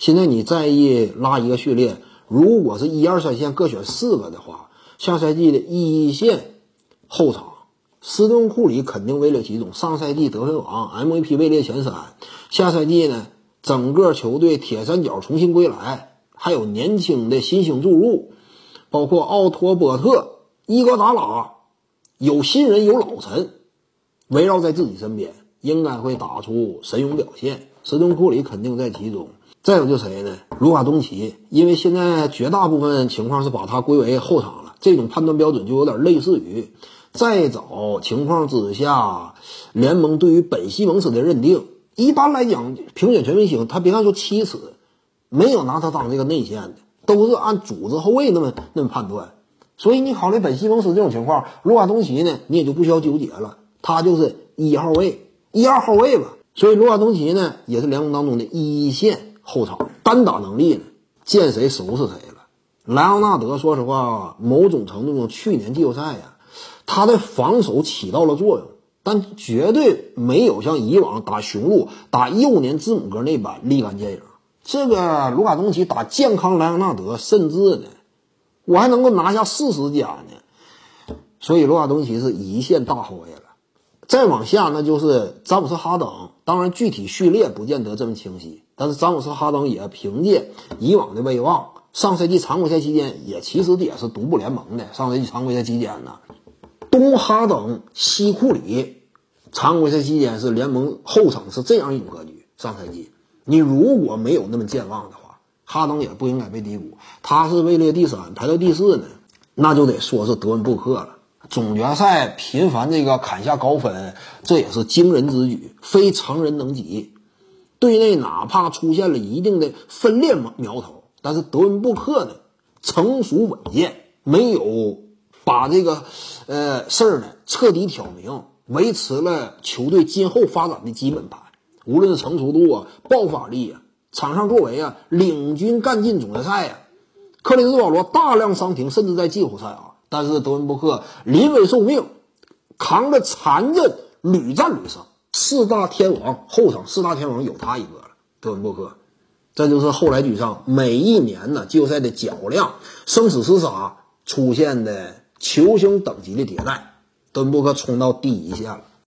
现在你再一拉一个序列，如果是一二三线各选四个的话，下赛季的一线后场，斯顿库里肯定位列其中。上赛季得分王、MVP 位列前三。下赛季呢，整个球队铁三角重新归来，还有年轻的新星注入，包括奥托波特、伊戈达拉，有新人有老臣，围绕在自己身边，应该会打出神勇表现。斯顿库里肯定在其中。再有就谁呢？卢卡东奇，因为现在绝大部分情况是把他归为后场了，这种判断标准就有点类似于再早情况之下，联盟对于本西蒙斯的认定。一般来讲，评选全明星，他别看说七尺，没有拿他当这个内线的，都是按组织后卫那么那么判断。所以你考虑本西蒙斯这种情况，卢卡东奇呢，你也就不需要纠结了，他就是一号位、一二号位吧。所以卢卡东奇呢，也是联盟当中的一线。后场单打能力呢，见谁收拾谁了。莱昂纳德，说实话，某种程度上，去年季后赛呀，他的防守起到了作用，但绝对没有像以往打雄鹿、打幼年字母哥那般立竿见影。这个卢卡东奇打健康莱昂纳德，甚至呢，我还能够拿下四十加呢。所以卢卡东奇是一线大后卫了。再往下，那就是詹姆斯哈登。当然，具体序列不见得这么清晰。但是詹姆斯哈登也凭借以往的威望，上赛季常规赛期间也其实也是独步联盟的。上赛季常规赛期间呢，东哈登、西库里，常规赛期间是联盟后场是这样一种格局。上赛季你如果没有那么健忘的话，哈登也不应该被低估。他是位列第三，排到第四呢，那就得说是德文布克了。总决赛频繁这个砍下高分，这也是惊人之举，非常人能及。队内哪怕出现了一定的分裂苗头，但是德文布克呢，成熟稳健，没有把这个呃事儿呢彻底挑明，维持了球队今后发展的基本盘。无论是成熟度啊、爆发力啊、场上作为啊，领军干进总决赛啊。克里斯保罗大量伤停，甚至在季后赛啊，但是德文布克临危受命，扛着残阵屡战屡胜。四大天王后场四大天王有他一个了，德文布克，这就是后来居上。每一年呢，季后赛的较量、生死厮杀出现的球星等级的迭代，德文布克冲到第一线了。